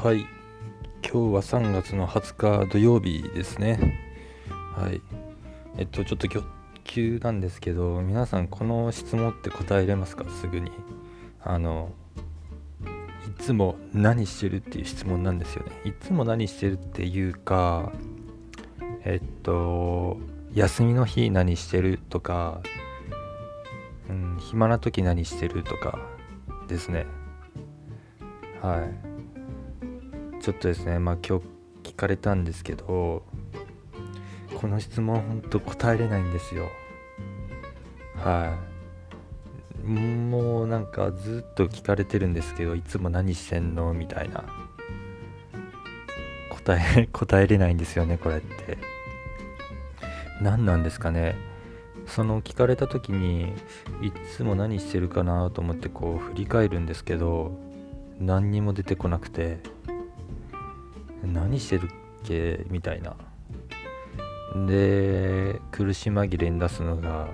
はい。今日は3月の20日土曜日ですね。はい。えっとちょっと今日急なんですけど皆さんこの質問って答えれますか？すぐに。あのいつも何してるっていう質問なんですよね。いつも何してるっていうかえっと休みの日何してるとか、うん、暇な時何してるとかですね。はい。ちょっとですねまあ今日聞かれたんですけどこの質問ほんと答えれないんですよ。はい。もうなんかずっと聞かれてるんですけどいつも何してんの？みたいな。答え 答えれないんですよねこれって。何なんですかね？その聞かれた時にいつも何してるかなと思ってこう振り返るんですけど何にも出てこなくて。何してるっけ？みたいな。で苦し紛れに出すのが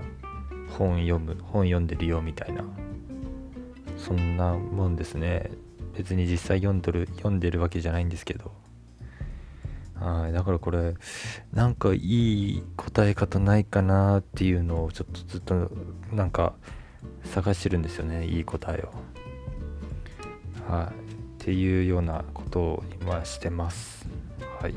本読む本読んでるよみたいな。そんなもんですね。別に実際読んどる読んでるわけじゃないんですけど。はい。だからこれなんかいい答え方ないかなっていうのをちょっとずっとなんか探してるんですよね。いい答えを。はい。っていうようなことを今してます。はい。